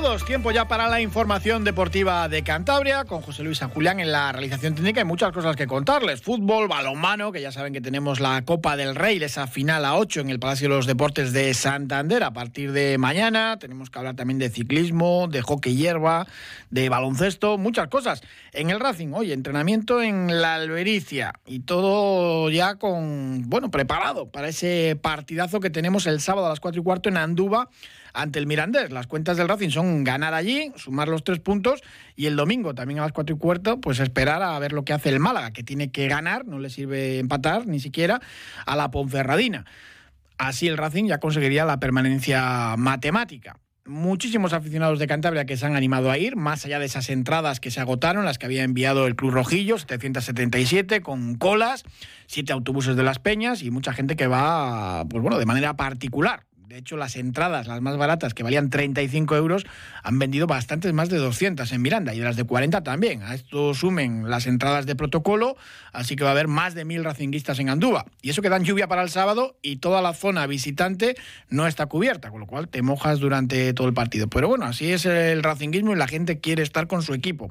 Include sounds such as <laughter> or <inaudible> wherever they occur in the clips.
Saludos, tiempo ya para la información deportiva de Cantabria con José Luis San Julián en la realización técnica. Hay muchas cosas que contarles. Fútbol, balonmano, que ya saben que tenemos la Copa del Rey, esa final a 8 en el Palacio de los Deportes de Santander a partir de mañana. Tenemos que hablar también de ciclismo, de hockey hierba, de baloncesto, muchas cosas. En el Racing, hoy entrenamiento en la Albericia y todo ya con, bueno, preparado para ese partidazo que tenemos el sábado a las 4 y cuarto en Andúba ante el Mirandés. Las cuentas del Racing son ganar allí, sumar los tres puntos y el domingo también a las cuatro y cuarto, pues esperar a ver lo que hace el Málaga, que tiene que ganar, no le sirve empatar ni siquiera a la Ponferradina. Así el Racing ya conseguiría la permanencia matemática muchísimos aficionados de Cantabria que se han animado a ir, más allá de esas entradas que se agotaron, las que había enviado el Club Rojillo, 777, con colas, siete autobuses de las Peñas y mucha gente que va, pues bueno, de manera particular. De hecho, las entradas, las más baratas, que valían 35 euros, han vendido bastantes más de 200 en Miranda y las de 40 también. A esto sumen las entradas de protocolo, así que va a haber más de mil racinguistas en Andúa. Y eso que dan lluvia para el sábado y toda la zona visitante no está cubierta, con lo cual te mojas durante todo el partido. Pero bueno, así es el racinguismo y la gente quiere estar con su equipo.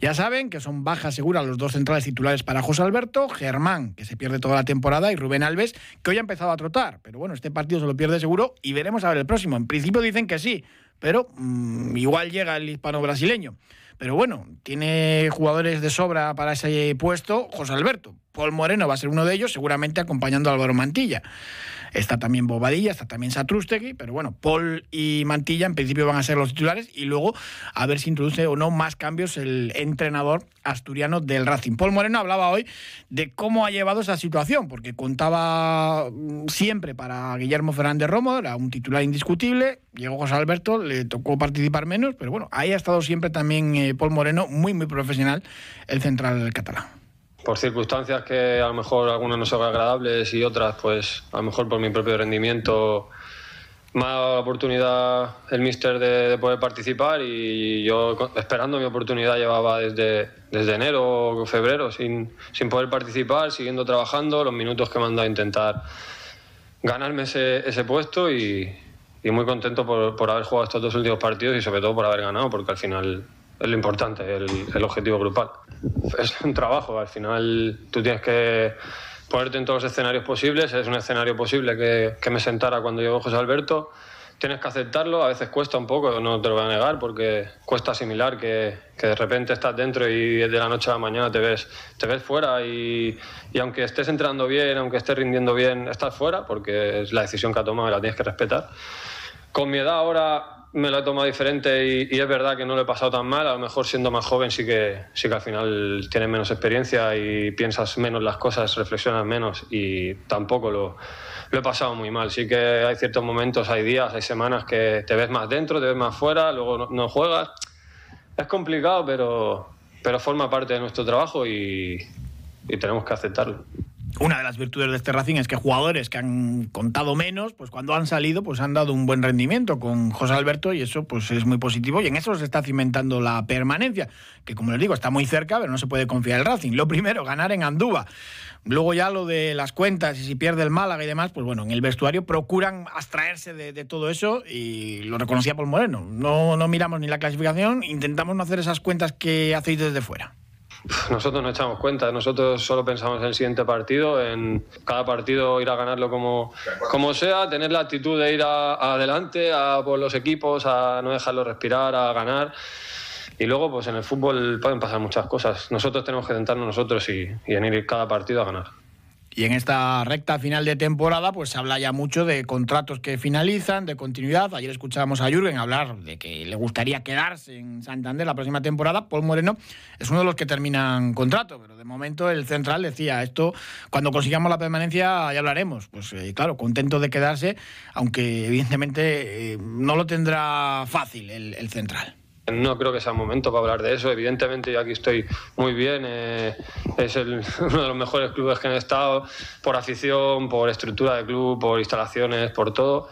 Ya saben que son bajas seguras los dos centrales titulares para José Alberto, Germán, que se pierde toda la temporada, y Rubén Alves, que hoy ha empezado a trotar. Pero bueno, este partido se lo pierde seguro y veremos a ver el próximo. En principio dicen que sí, pero mm, igual llega el hispano-brasileño. Pero bueno, tiene jugadores de sobra para ese puesto José Alberto. Paul Moreno va a ser uno de ellos, seguramente acompañando a Álvaro Mantilla. Está también Bobadilla, está también Satrústegui, pero bueno, Paul y Mantilla en principio van a ser los titulares y luego a ver si introduce o no más cambios el entrenador asturiano del Racing. Paul Moreno hablaba hoy de cómo ha llevado esa situación, porque contaba mm, siempre para Guillermo Fernández Romo, era un titular indiscutible, llegó José Alberto, le tocó participar menos, pero bueno, ahí ha estado siempre también eh, Paul Moreno, muy, muy profesional, el central catalán por circunstancias que a lo mejor algunas no son agradables y otras, pues a lo mejor por mi propio rendimiento, me ha dado la oportunidad el míster de, poder participar y yo esperando mi oportunidad llevaba desde, desde enero o febrero sin, sin poder participar, siguiendo trabajando, los minutos que me han dado a intentar ganarme ese, ese puesto y, y, muy contento por, por haber jugado estos dos últimos partidos y sobre todo por haber ganado, porque al final es lo importante, el, el, objetivo grupal. Es un trabajo, al final tú tienes que ponerte en todos los escenarios posibles, es un escenario posible que, que me sentara cuando llegó José Alberto, tienes que aceptarlo, a veces cuesta un poco, no te lo voy a negar, porque cuesta asimilar que, que de repente estás dentro y de la noche a la mañana te ves, te ves fuera y, y, aunque estés entrando bien, aunque estés rindiendo bien, estás fuera, porque es la decisión que ha tomado y la tienes que respetar. Con mi edad ahora me lo he tomado diferente y, es verdad que no lo he pasado tan mal. A lo mejor siendo más joven sí que, sí que al final tienes menos experiencia y piensas menos las cosas, reflexionas menos y tampoco lo, lo he pasado muy mal. Sí que hay ciertos momentos, hay días, hay semanas que te ves más dentro, te ves más fuera, luego no, juegas. Es complicado, pero, pero forma parte de nuestro trabajo y tenemos que aceptarlo una de las virtudes de este Racing es que jugadores que han contado menos, pues cuando han salido, pues han dado un buen rendimiento con José Alberto y eso pues es muy positivo y en eso se está cimentando la permanencia, que como les digo, está muy cerca, pero no se puede confiar el Racing. Lo primero, ganar en Andúba. Luego ya lo de las cuentas y si pierde el Málaga y demás, pues bueno, en el vestuario procuran abstraerse de, todo eso y lo reconocía Paul Moreno. No, no miramos ni la clasificación, intentamos no hacer esas cuentas que hacéis desde fuera. Nosotros no echamos cuenta, nosotros solo pensamos en el siguiente partido, en cada partido ir a ganarlo como, como sea, tener la actitud de ir adelante a por los equipos, a no dejarlos respirar, a ganar. Y luego, pues en el fútbol pueden pasar muchas cosas. Nosotros tenemos que sentarnos nosotros y, y en ir cada partido a ganar. Y en esta recta final de temporada, pues se habla ya mucho de contratos que finalizan, de continuidad. Ayer escuchábamos a Jürgen hablar de que le gustaría quedarse en Santander la próxima temporada. Paul Moreno es uno de los que terminan contrato, pero de momento el central decía esto, cuando consigamos la permanencia ya hablaremos. Pues eh, claro, contento de quedarse, aunque evidentemente eh, no lo tendrá fácil el, el central no creo que sea momento para hablar de eso. Evidentemente yo aquí estoy muy bien, eh, es el, <laughs> uno de los mejores clubes que han estado por afición, por estructura de club, por instalaciones, por todo.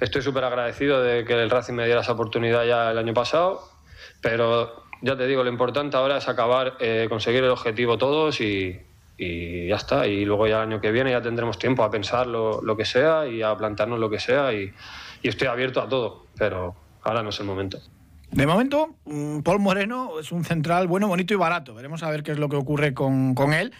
Estoy súper agradecido de que el Racing me diera esa oportunidad ya el año pasado, pero ya te digo, lo importante ahora es acabar, eh, conseguir el objetivo todos y, ya está. Y luego ya el año que viene ya tendremos tiempo a pensar lo, que sea y a plantearnos lo que sea y, y estoy abierto a todo, pero ahora no es el momento. De momento, mm, Paul Moreno es un central bueno, bonito y barato. Veremos a ver qué es lo que ocurre con, con él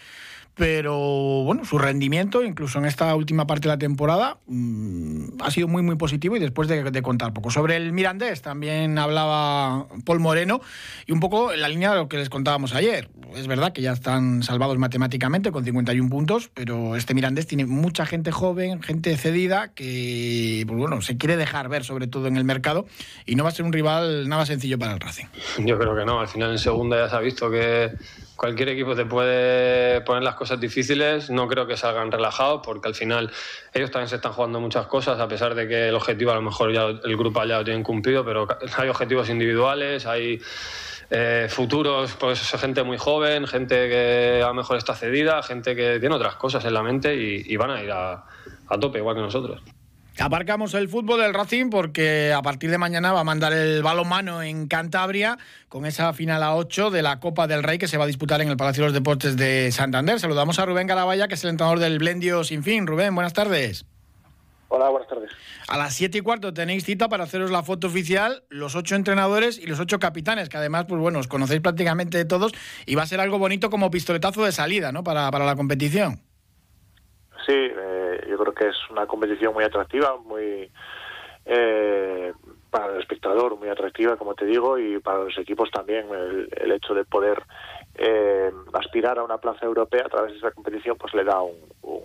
pero bueno, su rendimiento, incluso en esta última parte de la temporada, mmm, ha sido muy, muy positivo y después de, de, contar poco. Sobre el Mirandés también hablaba Paul Moreno y un poco en la línea de lo que les contábamos ayer. Es verdad que ya están salvados matemáticamente con 51 puntos, pero este Mirandés tiene mucha gente joven, gente cedida que, pues bueno, se quiere dejar ver sobre todo en el mercado y no va a ser un rival nada sencillo para el Racing. Yo creo que no, al final en segunda ya se ha visto que cualquier equipo te puede poner las cosas difíciles, no creo que salgan relajados porque al final ellos también se están jugando muchas cosas a pesar de que el objetivo a lo mejor ya el grupo ya lo tienen cumplido, pero hay objetivos individuales, hay eh, futuros, pues gente muy joven, gente que a lo mejor está cedida, gente que tiene otras cosas en la mente y, van a ir a tope igual que nosotros. Aparcamos el fútbol del Racing porque a partir de mañana va a mandar el balonmano en Cantabria con esa final a 8 de la Copa del Rey que se va a disputar en el Palacio de los Deportes de Santander. Saludamos a Rubén Garabaya, que es el entrenador del Blendio Sin Fin. Rubén, buenas tardes. Hola, buenas tardes. A las 7 y cuarto tenéis cita para haceros la foto oficial, los ocho entrenadores y los ocho capitanes, que además, pues bueno, os conocéis prácticamente todos y va a ser algo bonito como pistoletazo de salida, ¿no? Para, para la competición. Sí, eh, yo creo que es una competición muy atractiva, muy eh, para el espectador muy atractiva, como te digo, y para los equipos también el, el hecho de poder eh, aspirar a una plaza europea a través de esa competición, pues le da un,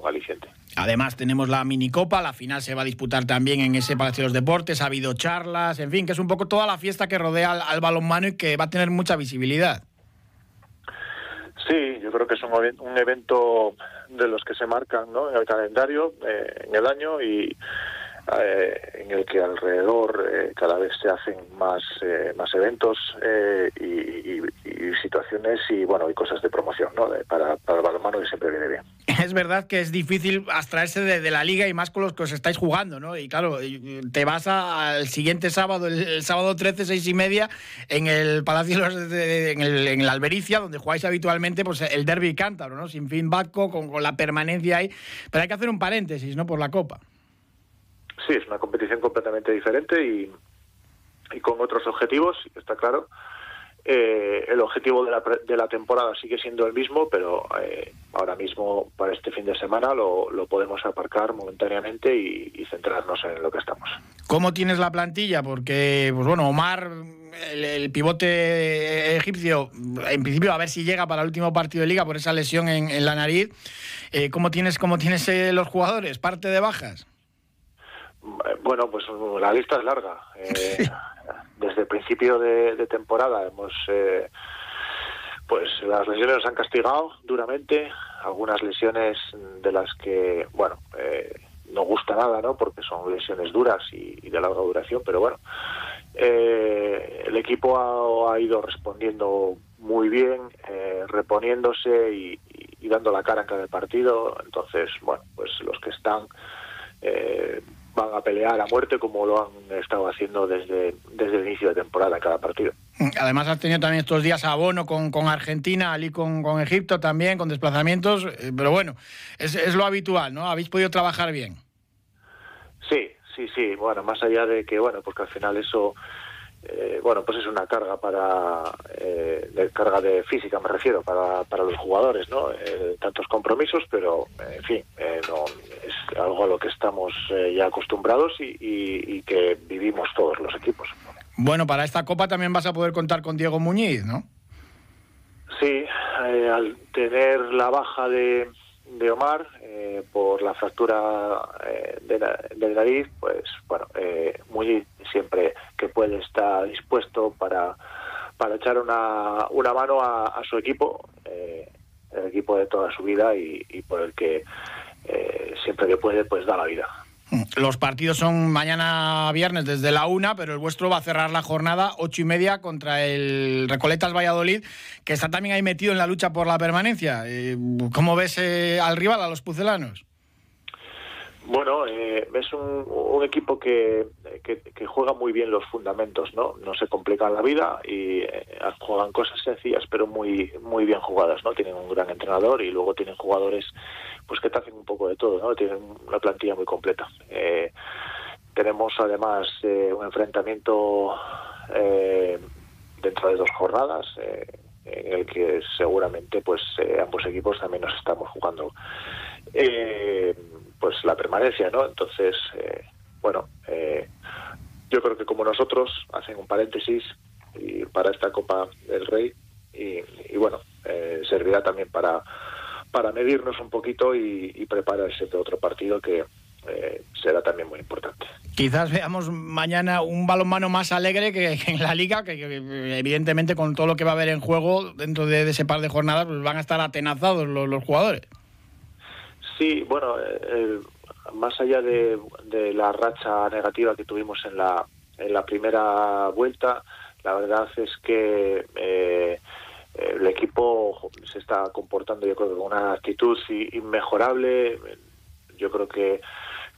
aliciente. Además tenemos la minicopa, la final se va a disputar también en ese Palacio de los Deportes, ha habido charlas, en fin, que es un poco toda la fiesta que rodea al balonmano y que va a tener mucha visibilidad. Sí, yo creo que es un, un evento de los que se marcan ¿no? en el calendario, eh, en el año y eh, en el que alrededor eh, cada vez se hacen más eh, más eventos eh, y, y, situaciones y bueno y cosas de promoción ¿no? de, para, para el balonmano que siempre viene bien. Es verdad que es difícil abstraerse de, de, la liga y más con los que os estáis jugando, ¿no? Y claro, te vas al siguiente sábado, el, sábado 13, seis y media, en el Palacio de, de, en, en el Albericia, donde jugáis habitualmente, pues el derby cántabro, ¿no? Sin fin Batco, con, con la permanencia ahí. Pero hay que hacer un paréntesis, ¿no? Por la Copa sí, es una competición completamente diferente y con otros objetivos, está claro. Eh, el objetivo de la, de la, temporada sigue siendo el mismo, pero eh, ahora mismo para este fin de semana lo, lo podemos aparcar momentáneamente y, y, centrarnos en lo que estamos. ¿Cómo tienes la plantilla? Porque, pues bueno, Omar, el, el, pivote egipcio, en principio a ver si llega para el último partido de liga por esa lesión en, en la nariz. Eh, ¿Cómo tienes, cómo tienes eh, los jugadores? ¿Parte de bajas? Bueno, pues la lista es larga. <laughs> Desde el principio de, de temporada hemos, eh, pues las lesiones nos han castigado duramente. Algunas lesiones de las que, bueno, eh, no gusta nada, ¿no? Porque son lesiones duras y, de larga duración, pero bueno, eh, el equipo ha, ha, ido respondiendo muy bien, eh, reponiéndose y, y, dando la cara en cada partido. Entonces, bueno, pues los que están eh, van a pelear a muerte como lo han estado haciendo desde, desde el inicio de temporada cada partido. Además has tenido también estos días abono con, con Argentina, allí con, con, Egipto también, con desplazamientos, eh, pero bueno, es, es, lo habitual, ¿no? Habéis podido trabajar bien. Sí, sí, sí, bueno, más allá de que, bueno, porque al final eso eh, bueno, pues es una carga para, eh, de carga de física me refiero, para, para los jugadores, ¿no? Eh, tantos compromisos, pero en fin, eh, no, es algo a lo que estamos eh, ya acostumbrados y, y, y, que vivimos todos los equipos. Bueno, para esta Copa también vas a poder contar con Diego Muñiz, ¿no? Sí, eh, al tener la baja de, de Omar eh, por la fractura eh, de, la, de nariz, pues bueno, eh, muy siempre que puede estar dispuesto para, para echar una, una mano a, a su equipo, eh, el equipo de toda su vida y, y por el que eh, siempre que puede pues da la vida. Los partidos son mañana viernes desde la una, pero el vuestro va a cerrar la jornada ocho y media contra el Recoletas Valladolid, que está también ahí metido en la lucha por la permanencia. Eh, ¿Cómo ves eh, al rival, a los pucelanos? Bueno, eh, es un, equipo que, que, juega muy bien los fundamentos, ¿no? No se complican la vida y eh, juegan cosas sencillas pero muy muy bien jugadas, ¿no? Tienen un gran entrenador y luego tienen jugadores pues que te hacen un poco de todo, ¿no? Tienen una plantilla muy completa. Eh, tenemos además un enfrentamiento dentro de dos jornadas en el que seguramente pues ambos equipos también nos estamos jugando. Eh, pues la permanencia, ¿no? Entonces, eh, bueno, eh, yo creo que como nosotros hacen un paréntesis y para esta Copa del Rey y, bueno, eh, servirá también para para medirnos un poquito y, prepararse de otro partido que será también muy importante. Quizás veamos mañana un balonmano más alegre que, en la liga, que, evidentemente con todo lo que va a haber en juego dentro de, ese par de jornadas pues van a estar atenazados los jugadores. Sí, bueno, eh, más allá de, la racha negativa que tuvimos en la, en la primera vuelta, la verdad es que eh, el equipo se está comportando, yo creo, con una actitud inmejorable. Yo creo que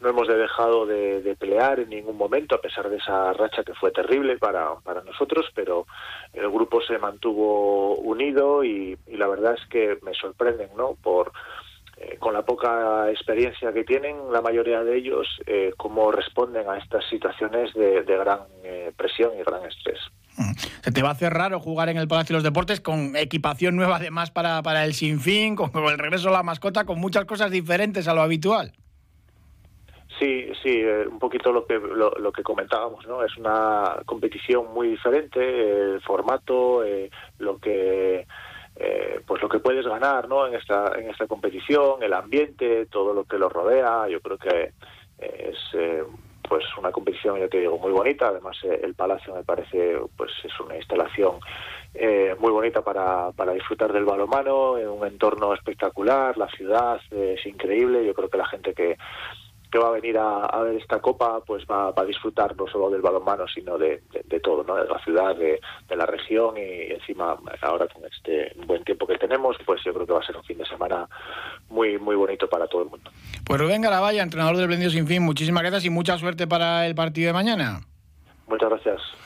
no hemos dejado de, pelear en ningún momento, a pesar de esa racha que fue terrible para, para nosotros, pero el grupo se mantuvo unido y, y la verdad es que me sorprenden, ¿no? Por eh, con la poca experiencia que tienen, la mayoría de ellos, eh, cómo responden a estas situaciones de, gran eh, presión y gran estrés. Mm. Se te va a hacer raro jugar en el Palacio de los Deportes con equipación nueva además para, para el Sinfín, con, el regreso a la mascota, con muchas cosas diferentes a lo habitual. Sí, sí, un poquito lo que lo, que comentábamos, ¿no? Es una competición muy diferente, el formato, lo que eh, pues lo que puedes ganar ¿no? en esta en esta competición el ambiente todo lo que lo rodea. Yo creo que eh, es eh, pues una competición ya te digo muy bonita. Además el palacio me parece pues es una instalación muy bonita para, para disfrutar del balonmano en un entorno espectacular. La ciudad es increíble. Yo creo que la gente que que va a venir a, ver esta copa pues va, a disfrutar no solo del balonmano sino de, todo no de la ciudad de, la región y encima ahora con este buen tiempo que tenemos pues yo creo que va a ser un fin de semana muy muy bonito para todo el mundo. Pues Rubén Garabaya entrenador del Blendio Sin Fin muchísimas gracias y mucha suerte para el partido de mañana. Muchas gracias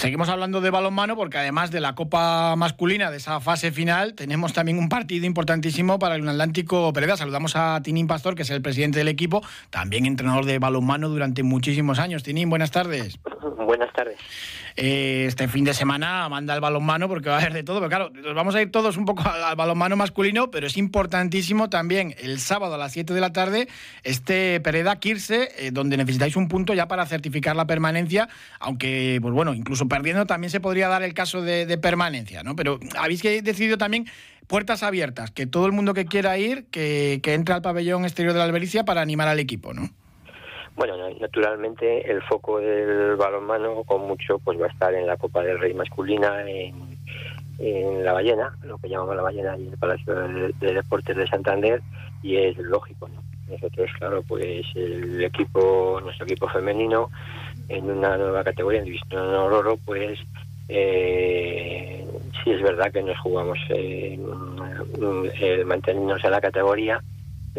Seguimos hablando de balonmano porque además de la Copa masculina, de esa fase final, tenemos también un partido importantísimo para el Atlántico Pereda. Saludamos a Tinín Pastor, que es el presidente del equipo, también entrenador de balonmano durante muchísimos años. Tinín, buenas tardes. Buenas tardes. Eh, este fin de semana manda el balonmano porque va a haber de todo. Pero claro, nos vamos a ir todos un poco al, balonmano masculino, pero es importantísimo también el sábado a las 7 de la tarde este Pereda Kirse, eh, donde necesitáis un punto ya para certificar la permanencia, aunque, pues bueno, incluso perdiendo también se podría dar el caso de, permanencia, ¿no? Pero habéis decidido también puertas abiertas, que todo el mundo que quiera ir, que, que entre al pabellón exterior de la Albericia para animar al equipo, ¿no? Bueno, naturalmente el foco del balonmano con mucho pues va a estar en la Copa del Rey masculina en, la Ballena, lo que llamamos la Ballena y el Palacio de, Deportes de Santander y es lógico, ¿no? Nosotros, claro, pues el equipo, nuestro equipo femenino en una nueva categoría, en División Oro, pues eh, sí es verdad que nos jugamos eh, mantenernos en la categoría,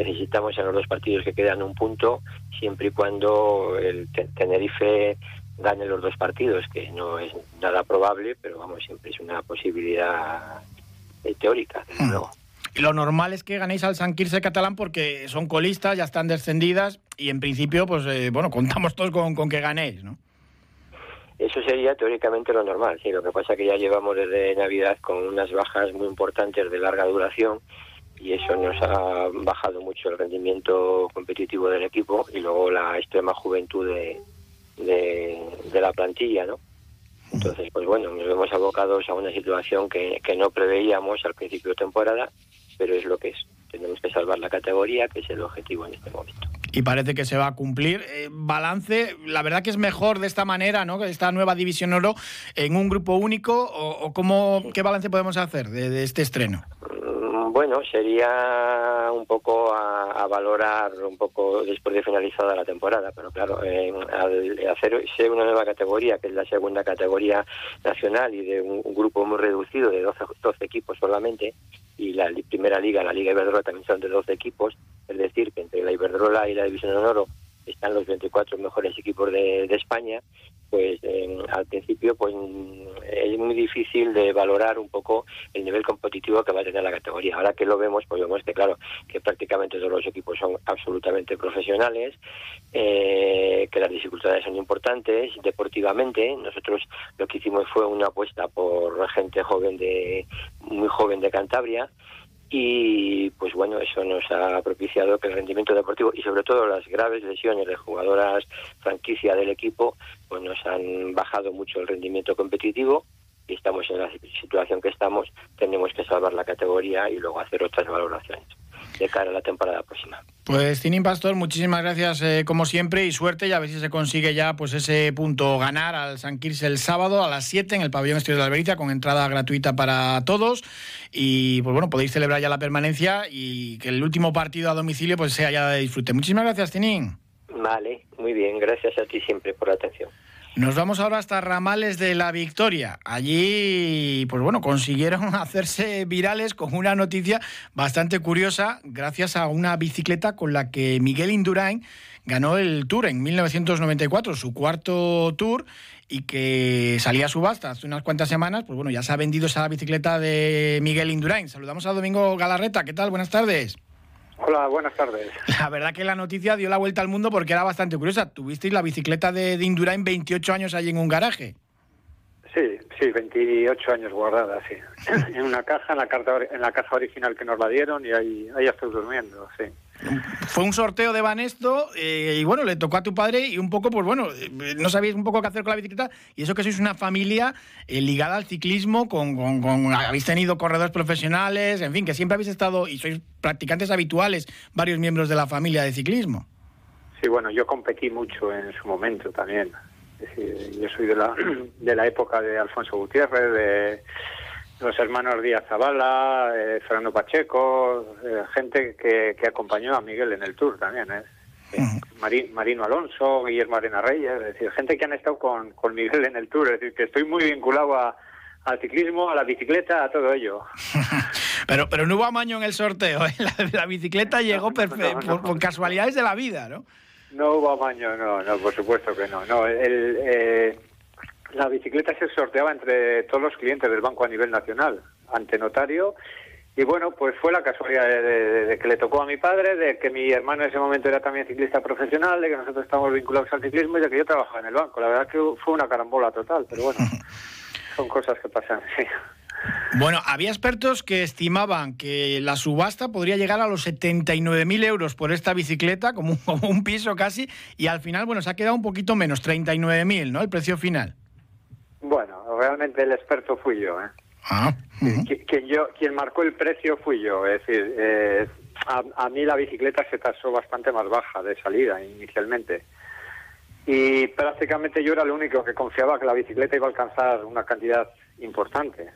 necesitamos en los dos partidos que quedan un punto, siempre y cuando el Tenerife gane los dos partidos, que no es nada probable, pero vamos, siempre es una posibilidad eh, teórica, desde hmm. luego. Y lo normal es que ganéis al San Quirce catalán porque son colistas, ya están descendidas y en principio, pues eh, bueno, <laughs> contamos todos con, con, que ganéis, ¿no? Eso sería teóricamente lo normal, sí. Lo que pasa es que ya llevamos desde Navidad con unas bajas muy importantes de larga duración y eso nos ha bajado mucho el rendimiento competitivo del equipo y luego la extrema juventud de, de, la plantilla, ¿no? Entonces, pues bueno, nos vemos abocados a una situación que, que no preveíamos al principio de temporada, pero es lo que es. Tenemos que salvar la categoría, que es el objetivo en este momento. Y parece que se va a cumplir. Eh, balance, la verdad que es mejor de esta manera, ¿no? Esta nueva División Oro en un grupo único, o, cómo, qué balance podemos hacer de, de este estreno. Bueno, sería un poco a, valorar un poco después de finalizada la temporada, pero claro, al hacer ser una nueva categoría, que es la segunda categoría nacional y de un, grupo muy reducido de 12, 12, equipos solamente, y la primera liga, la Liga Iberdrola también son de 12 equipos, es decir, que entre la Iberdrola y la División de Honor están los 24 mejores equipos de, España, pues al principio pues es muy difícil de valorar un poco el nivel competitivo que va a tener la categoría. Ahora que lo vemos, pues vemos que claro, que prácticamente todos los equipos son absolutamente profesionales, eh, que las dificultades son importantes deportivamente. Nosotros lo que hicimos fue una apuesta por gente joven de muy joven de Cantabria y pues bueno, eso nos ha propiciado que el rendimiento deportivo y sobre todo las graves lesiones de jugadoras franquicia del equipo pues nos han bajado mucho el rendimiento competitivo y estamos en la situación que estamos, tenemos que salvar la categoría y luego hacer otras valoraciones de cara a la temporada próxima. Pues Tinin Pastor, muchísimas gracias eh, como siempre y suerte y a ver si se consigue ya pues ese punto ganar al San Quirce el sábado a las 7 en el pabellón Estudios de Albericia con entrada gratuita para todos y pues bueno, podéis celebrar ya la permanencia y que el último partido a domicilio pues sea ya de disfrute. Muchísimas gracias Tinin. Vale, muy bien, gracias a ti siempre por la atención. Nos vamos ahora hasta Ramales de la Victoria. Allí, pues bueno, consiguieron <laughs> hacerse virales con una noticia bastante curiosa gracias a una bicicleta con la que Miguel Indurain ganó el Tour en 1994, su cuarto Tour, y que salía a subasta hace unas cuantas semanas. Pues bueno, ya se ha vendido esa bicicleta de Miguel Indurain. Saludamos a Domingo Galarreta. ¿Qué tal? Buenas tardes. Hola, buenas tardes. La verdad que la noticia dio la vuelta al mundo porque era bastante curiosa. Tuvisteis la bicicleta de, de Indurain 28 años allí en un garaje. Sí, sí, 28 años guardada, sí. <laughs> en una caja, en la, carta, en la caja original que nos la dieron y ahí, ahí estoy durmiendo, sí. Fue un sorteo de Banesto eh, y bueno, le tocó a tu padre y un poco, pues bueno, no sabíais un poco qué hacer con la bicicleta y eso que sois una familia eh, ligada al ciclismo, con, con, habéis tenido corredores profesionales, en fin, que siempre habéis estado y sois practicantes habituales, varios miembros de la familia de ciclismo. Sí, bueno, yo competí mucho en su momento también. Yo soy de la, <clears throat> de la época de Alfonso Gutiérrez, de los hermanos Díaz Zavala, eh, Fernando Pacheco, eh, gente que, que, acompañó a Miguel en el Tour también, ¿eh? Marino Alonso, Guillermo Arena Reyes, es decir, gente que han estado con, con Miguel en el Tour, es decir, que estoy muy vinculado a, al ciclismo, a la bicicleta, a todo ello. <laughs> pero pero no hubo amaño en el sorteo, ¿eh? <laughs> la, bicicleta llegó perfecto, por, casualidades de la vida, ¿no? No hubo amaño, no, no, por supuesto que no. no el, eh, la bicicleta se sorteaba entre todos los clientes del banco a nivel nacional, ante notario. Y bueno, pues fue la casualidad de, que le tocó a mi padre, de que mi hermano en ese momento era también ciclista profesional, de que nosotros estamos vinculados al ciclismo y de que yo trabajaba en el banco. La verdad que fue una carambola total, pero bueno, <laughs> son cosas que pasan, sí. Bueno, había expertos que estimaban que la subasta podría llegar a los 79.000 euros por esta bicicleta, como un, <laughs> como un piso casi, y al final, bueno, se ha quedado un poquito menos, 39.000, ¿no? El precio final. Bueno, realmente el experto fui yo, ¿eh? Ah, quien, yo, quien marcó el precio fui yo, es decir, eh, a, mí la bicicleta se tasó bastante más baja de salida inicialmente. Y prácticamente yo era el único que confiaba que la bicicleta iba a alcanzar una cantidad importante.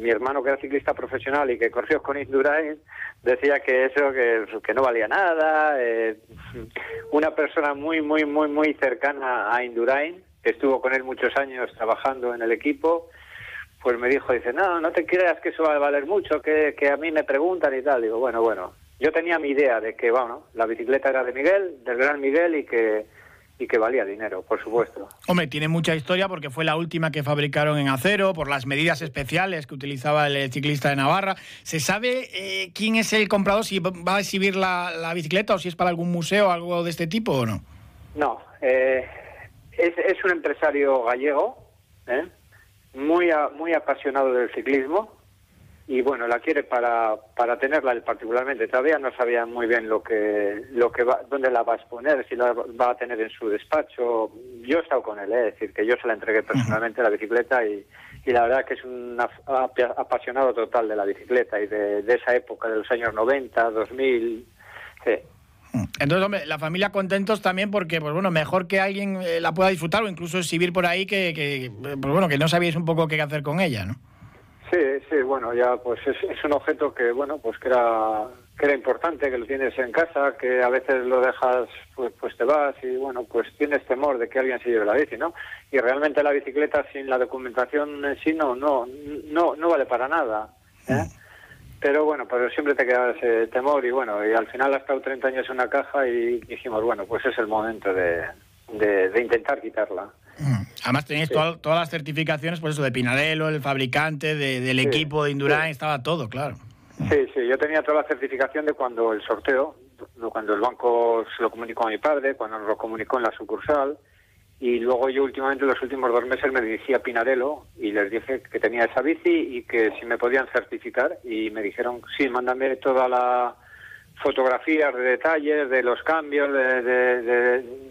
Mi hermano que era ciclista profesional y que corrió con Indurain decía que eso que, que no valía nada. Eh, una persona muy, muy, muy, muy cercana a Indurain estuvo con él muchos años trabajando en el equipo, pues me dijo, dice, no, no te creas que eso va a valer mucho, que, que a mí me preguntan y tal. Digo, bueno, bueno, yo tenía mi idea de que, bueno, la bicicleta era de Miguel, del gran Miguel y que y que valía dinero, por supuesto. Hombre, tiene mucha historia porque fue la última que fabricaron en acero, por las medidas especiales que utilizaba el ciclista de Navarra. ¿Se sabe eh, quién es el comprador, si va a exhibir la, la, bicicleta o si es para algún museo o algo de este tipo o no? No, eh, es, es un empresario gallego, ¿eh? muy, muy apasionado del ciclismo y bueno, la quiere para, para tenerla él particularmente. Todavía no sabía muy bien lo que, lo que va, dónde la va a exponer, si la va a tener en su despacho. Yo he estado con él, ¿eh? es decir, que yo se la entregué personalmente la bicicleta y, y la verdad que es un apasionado total de la bicicleta y de, de esa época, de los años 90, 2000. Sí. Entonces, hombre, la familia contentos también porque, pues bueno, mejor que alguien eh, la pueda disfrutar o incluso exhibir por ahí que, que, pues bueno, que no sabíais un poco qué hacer con ella, ¿no? Sí, sí, bueno, ya pues es, es un objeto que, bueno, pues que era que era importante, que lo tienes en casa, que a veces lo dejas, pues, pues te vas y bueno, pues tienes temor de que alguien se lleve la bici, ¿no? Y realmente la bicicleta sin la documentación en sí no, no, no, no vale para nada, ¿eh? Pero bueno, pero siempre te queda ese temor y bueno, y al final ha estado 30 años en una caja y dijimos, bueno, pues es el momento de, de, intentar quitarla. Mm. Además tenéis todas las certificaciones, por eso, de Pinarello, el fabricante, del equipo de Indurain, estaba todo, claro. Sí, sí, yo tenía toda la certificación de cuando el sorteo, cuando el banco se lo comunicó a mi padre, cuando nos lo comunicó en la sucursal, y luego yo últimamente, los últimos dos meses, me dirigí a Pinarello y les dije que tenía esa bici y que si me podían certificar, y me dijeron, sí, mándame toda la fotografías de detalles, de los cambios, de,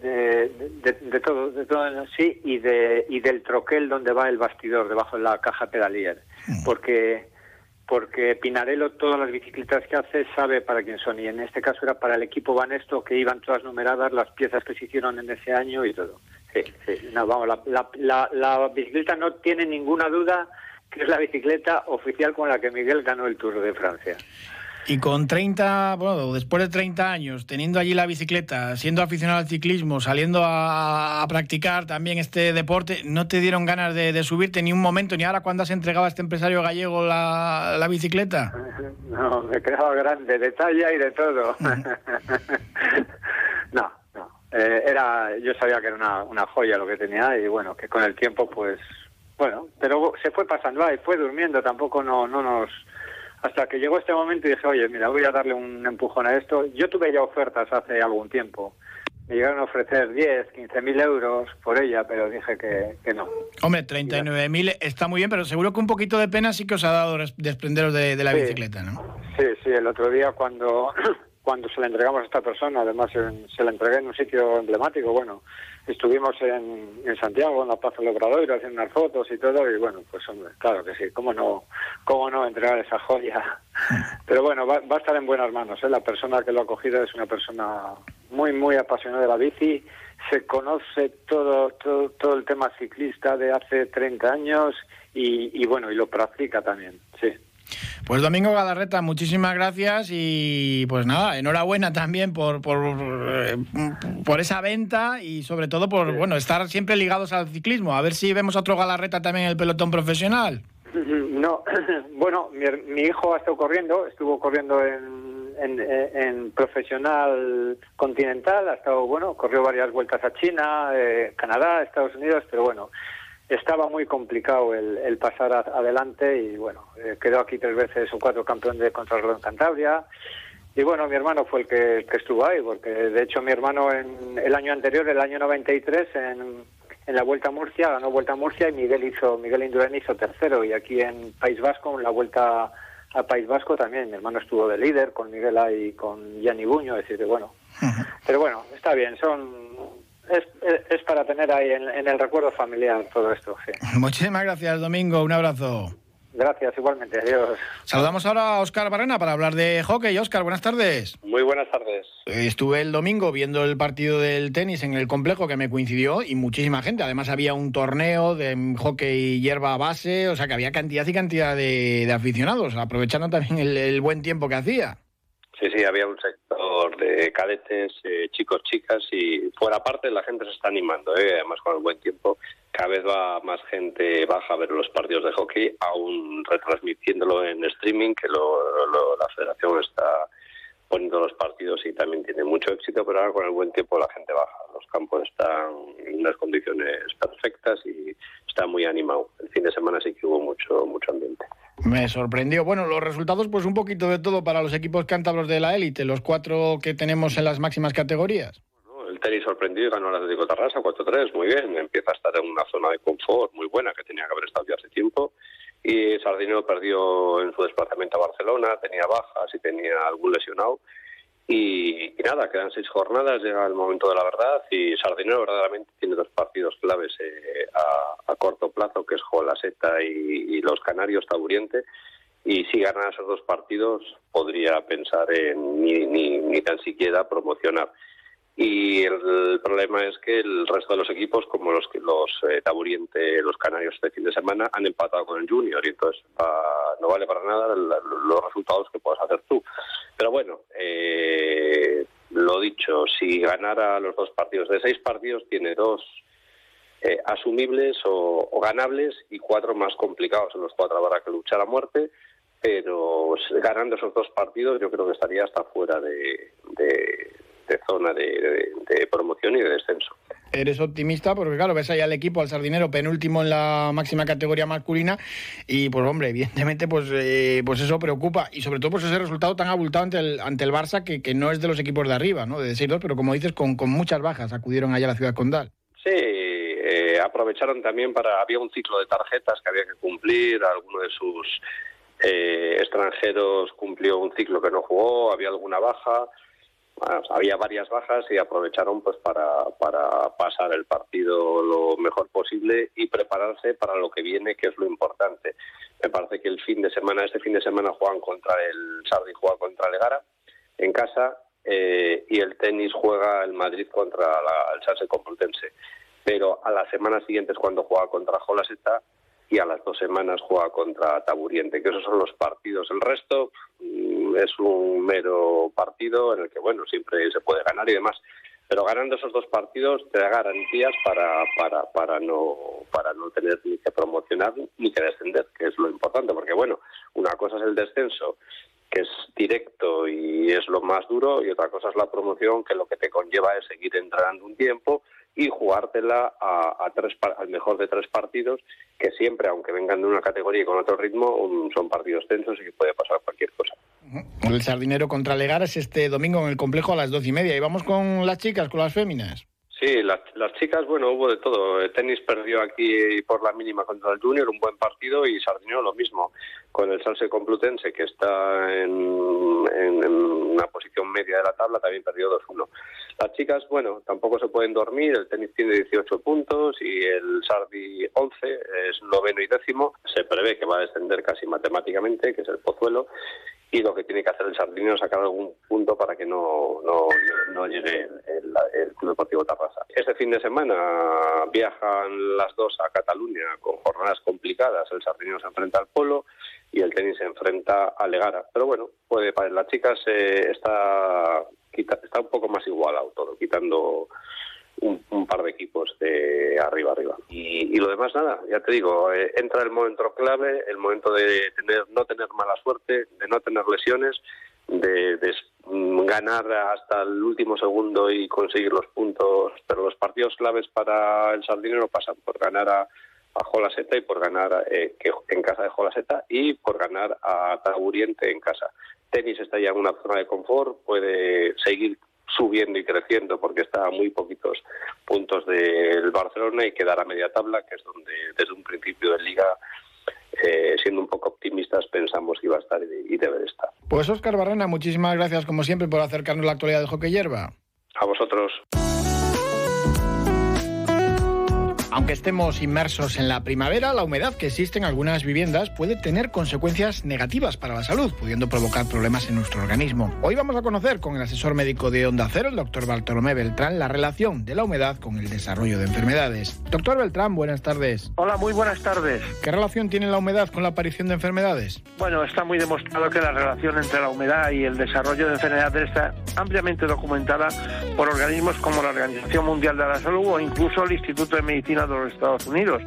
de, todo, de todo sí, y, de, y del troquel donde va el bastidor, debajo de la caja pedalier, mm. porque porque Pinarello todas las bicicletas que hace sabe para quién son y en este caso era para el equipo Banesto que iban todas numeradas las piezas que se hicieron en ese año y todo. Sí, sí, no, vamos, la, la, la, bicicleta no tiene ninguna duda que es la bicicleta oficial con la que Miguel ganó el Tour de Francia. Y con 30, bueno, después de 30 años, teniendo allí la bicicleta, siendo aficionado al ciclismo, saliendo a, practicar también este deporte, ¿no te dieron ganas de, subirte ni un momento, ni ahora cuando has entregado a este empresario gallego la, bicicleta? <laughs> No, me quedaba grande, de talla y de todo. <laughs> no, no. Eh, era, yo sabía que era una, una joya lo que tenía y bueno, que con el tiempo pues, bueno, pero se fue pasando y fue durmiendo, tampoco no, no nos hasta que llegó este momento y dije, oye, mira, voy a darle un empujón a esto. Yo tuve ya ofertas hace algún tiempo. Me llegaron a ofrecer 10, 15 mil euros por ella, pero dije que, que no. Hombre, 39 mil está muy bien, pero seguro que un poquito de pena sí que os ha dado desprenderos de, de la bicicleta, ¿no? Sí, sí, el otro día cuando, <clears throat> cuando se la entregamos a esta persona, además se la entregué en un sitio emblemático, bueno, estuvimos en, en Santiago, en la Plaza del Obradoiro, haciendo unas fotos y todo, y bueno, pues hombre, claro que sí, cómo no, cómo no entregar esa joya. <laughs> Pero bueno, va, va a estar en buenas manos, ¿eh? la persona que lo ha cogido es una persona muy, muy apasionada de la bici, se conoce todo, todo, todo el tema ciclista de hace 30 años y, y bueno, y lo practica también, sí. Pues Domingo Galarreta, muchísimas gracias y pues nada, enhorabuena también por, por, eh, por esa venta y sobre todo por bueno estar siempre ligados al ciclismo. A ver si vemos otro Galarreta también en el pelotón profesional. No, <clears throat> bueno, mi, hijo ha estado corriendo, estuvo corriendo en, en, profesional continental, ha estado, bueno, corrió varias vueltas a China, eh, Canadá, Estados Unidos, pero bueno, estaba muy complicado el, pasar adelante y bueno, eh, quedó aquí tres veces o cuatro campeón de contrarreloj en Cantabria. Y bueno, mi hermano fue el que, estuvo ahí, porque de hecho mi hermano en el año anterior, el año 93, en, en la Vuelta a Murcia, ganó Vuelta a Murcia y Miguel hizo Miguel Indurain hizo tercero. Y aquí en País Vasco, en la Vuelta a País Vasco también, mi hermano estuvo de líder con Miguel ahí y con Gianni Buño, es decir, bueno. Pero bueno, está bien, son es, es, para tener ahí en, el recuerdo familiar todo esto. Sí. <laughs> Muchísimas gracias, Domingo. Un abrazo. Gracias, igualmente. Adiós. Saludamos ahora a Óscar Barrena para hablar de hockey. Óscar, buenas tardes. Muy buenas tardes. Eh, estuve el domingo viendo el partido del tenis en el complejo que me coincidió y muchísima gente. Además había un torneo de hockey hierba base, o sea que había cantidad y cantidad de, aficionados, aprovechando también el buen tiempo que hacía. Sí, sí, había un sector de cadetes, eh, chicos, chicas y fuera parte la gente se está animando, ¿eh? además con el buen tiempo cada vez va más gente baja a ver los partidos de hockey, aún retransmitiéndolo en streaming, que lo, la federación está poniendo los partidos y también tiene mucho éxito, pero ahora con el buen tiempo la gente baja. Los campos están en unas condiciones perfectas y está muy animado. El fin de semana sí que hubo mucho, mucho ambiente. Me sorprendió. Bueno, los resultados, pues un poquito de todo para los equipos cántabros de la élite, los cuatro que tenemos en las máximas categorías. el tenis sorprendió y ganó el Atlético Tarrasa 4-3, muy bien. Empieza a estar en una zona de confort muy buena que tenía que haber estado ya hace tiempo. Y Sardinero perdió en su desplazamiento a Barcelona, tenía bajas y tenía algún lesionado y, nada, quedan seis jornadas, llega el momento de la verdad y Sardinero verdaderamente tiene dos partidos claves eh, a, corto plazo, que es Jolaseta y, y los Canarios Taburiente. Y si gana esos dos partidos, podría pensar en ni, ni, ni tan siquiera promocionar. Y el, problema es que el resto de los equipos, como los los eh, Taburiente, los Canarios este fin de semana, han empatado con el Junior y entonces no vale para nada los resultados que puedas hacer tú. Pero bueno, eh, lo dicho, si ganara los dos partidos de seis partidos, tiene dos eh, asumibles o, ganables y cuatro más complicados. En los cuatro habrá que luchar a muerte, pero ganando esos dos partidos yo creo que estaría hasta fuera de zona de, promoción y de descenso. Eres optimista porque, claro, ves ahí al equipo, al Sardinero, penúltimo en la máxima categoría masculina y, pues, hombre, evidentemente, pues, eh, pues eso preocupa y, sobre todo, pues ese resultado tan abultado ante el, ante el Barça que, que no es de los equipos de arriba, ¿no? De 6-2, pero, como dices, con, con muchas bajas acudieron allá a la ciudad condal. Sí, eh, aprovecharon también para... Había un ciclo de tarjetas que había que cumplir, alguno de sus eh, extranjeros cumplió un ciclo que no jugó, había alguna baja había varias bajas y aprovecharon pues para, para pasar el partido lo mejor posible y prepararse para lo que viene, que es lo importante. Me parece que el fin de semana, este fin de semana juegan contra el Sardi, juega contra Legara en casa eh, y el tenis juega el Madrid contra el Sanse Complutense. Pero a la semana siguiente es cuando juega contra Jolaseta y a las dos semanas juega contra Taburiente, que esos son los partidos. El resto es un mero partido en el que, bueno, siempre se puede ganar y demás. Pero ganando esos dos partidos te da garantías para, para, para, no, para no tener ni que promocionar ni que descender, que es lo importante, porque, bueno, una cosa es el descenso que es directo y es lo más duro, y otra cosa es la promoción, que lo que te conlleva es seguir entrenando un tiempo y jugártela a, tres, al mejor de tres partidos, que siempre, aunque vengan de una categoría y con otro ritmo, son partidos tensos y que puede pasar cualquier cosa. El Sardinero contra Legares este domingo en el complejo a las doce y media. Y vamos con las chicas, con las féminas. Sí, las, chicas, bueno, hubo de todo. El tenis perdió aquí por la mínima contra el Junior, un buen partido, y Sardinero lo mismo, con el Salse Complutense, que está en, una posición media de la tabla, también perdió 2-1. Las chicas, bueno, tampoco se pueden dormir, el tenis tiene 18 puntos y el Sardi 11, es noveno y décimo, se prevé que va a descender casi matemáticamente, que es el Pozuelo, y lo que tiene que hacer el Sardinero es sacar algún punto para que no, no, no llegue el, el, Club Deportivo Tarrasa. Este fin de semana viajan las dos a Cataluña con jornadas complicadas. El Sardinero se enfrenta al Polo y el tenis se enfrenta a Legara. Pero bueno, puede para las chicas eh, está, está un poco más igualado todo, quitando un, par de equipos de arriba arriba. Y, lo demás nada, ya te digo, eh, entra el momento clave, el momento de tener no tener mala suerte, de no tener lesiones, de, ganar hasta el último segundo y conseguir los puntos, pero los partidos claves para el Sardinero pasan por ganar a, a Jolaseta y por ganar eh, en casa de Jolaseta y por ganar a Taburiente en casa. Tenis está ya en una zona de confort, puede seguir subiendo y creciendo porque está a muy poquitos puntos del Barcelona y quedar a media tabla, que es donde desde un principio de liga, eh, siendo un poco optimistas, pensamos que iba a estar y debe estar. Pues Oscar Barrena, muchísimas gracias como siempre por acercarnos a la actualidad de hockey hierba. A vosotros. Aunque estemos inmersos en la primavera, la humedad que existe en algunas viviendas puede tener consecuencias negativas para la salud, pudiendo provocar problemas en nuestro organismo. Hoy vamos a conocer con el asesor médico de Onda Cero, el doctor Bartolomé Beltrán, la relación de la humedad con el desarrollo de enfermedades. Doctor Beltrán, buenas tardes. Hola, muy buenas tardes. ¿Qué relación tiene la humedad con la aparición de enfermedades? Bueno, está muy demostrado que la relación entre la humedad y el desarrollo de enfermedades está ampliamente documentada por organismos como la Organización Mundial de la Salud o incluso el Instituto de Medicina de los Estados Unidos.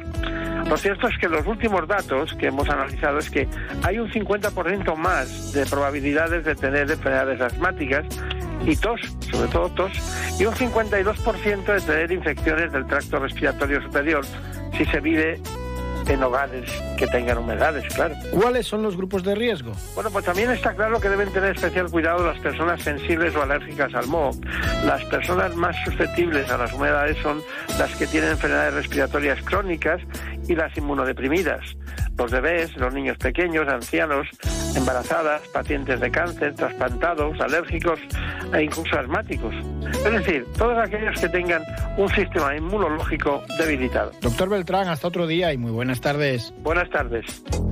Lo cierto es que los últimos datos que hemos analizado es que hay un 50% más de probabilidades de tener enfermedades asmáticas y tos, sobre todo tos, y un 52% de tener infecciones del tracto respiratorio superior si se vive en hogares que tengan humedades, claro. ¿Cuáles son los grupos de riesgo? Bueno, pues también está claro que deben tener especial cuidado las personas sensibles o alérgicas al moho. Las personas más susceptibles a las humedades son las que tienen enfermedades respiratorias crónicas y las inmunodeprimidas. Los bebés, los niños pequeños, ancianos, embarazadas, pacientes de cáncer, trasplantados, alérgicos e incluso asmáticos. Es decir, todos aquellos que tengan un sistema inmunológico debilitado. Doctor Beltrán, hasta otro día y muy buenas tardes. Buenas tardes.